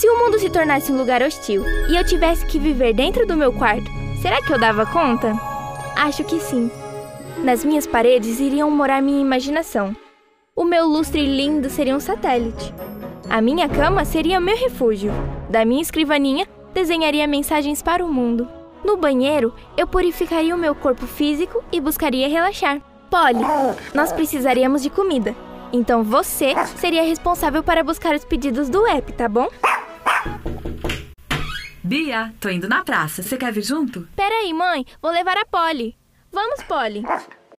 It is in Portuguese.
Se o mundo se tornasse um lugar hostil e eu tivesse que viver dentro do meu quarto, será que eu dava conta? Acho que sim. Nas minhas paredes iriam morar minha imaginação. O meu lustre lindo seria um satélite. A minha cama seria meu refúgio. Da minha escrivaninha, desenharia mensagens para o mundo. No banheiro, eu purificaria o meu corpo físico e buscaria relaxar. Polly, nós precisaríamos de comida. Então você seria responsável para buscar os pedidos do app, tá bom? Bia, tô indo na praça. Você quer vir junto? Peraí, mãe, vou levar a Polly. Vamos, Polly.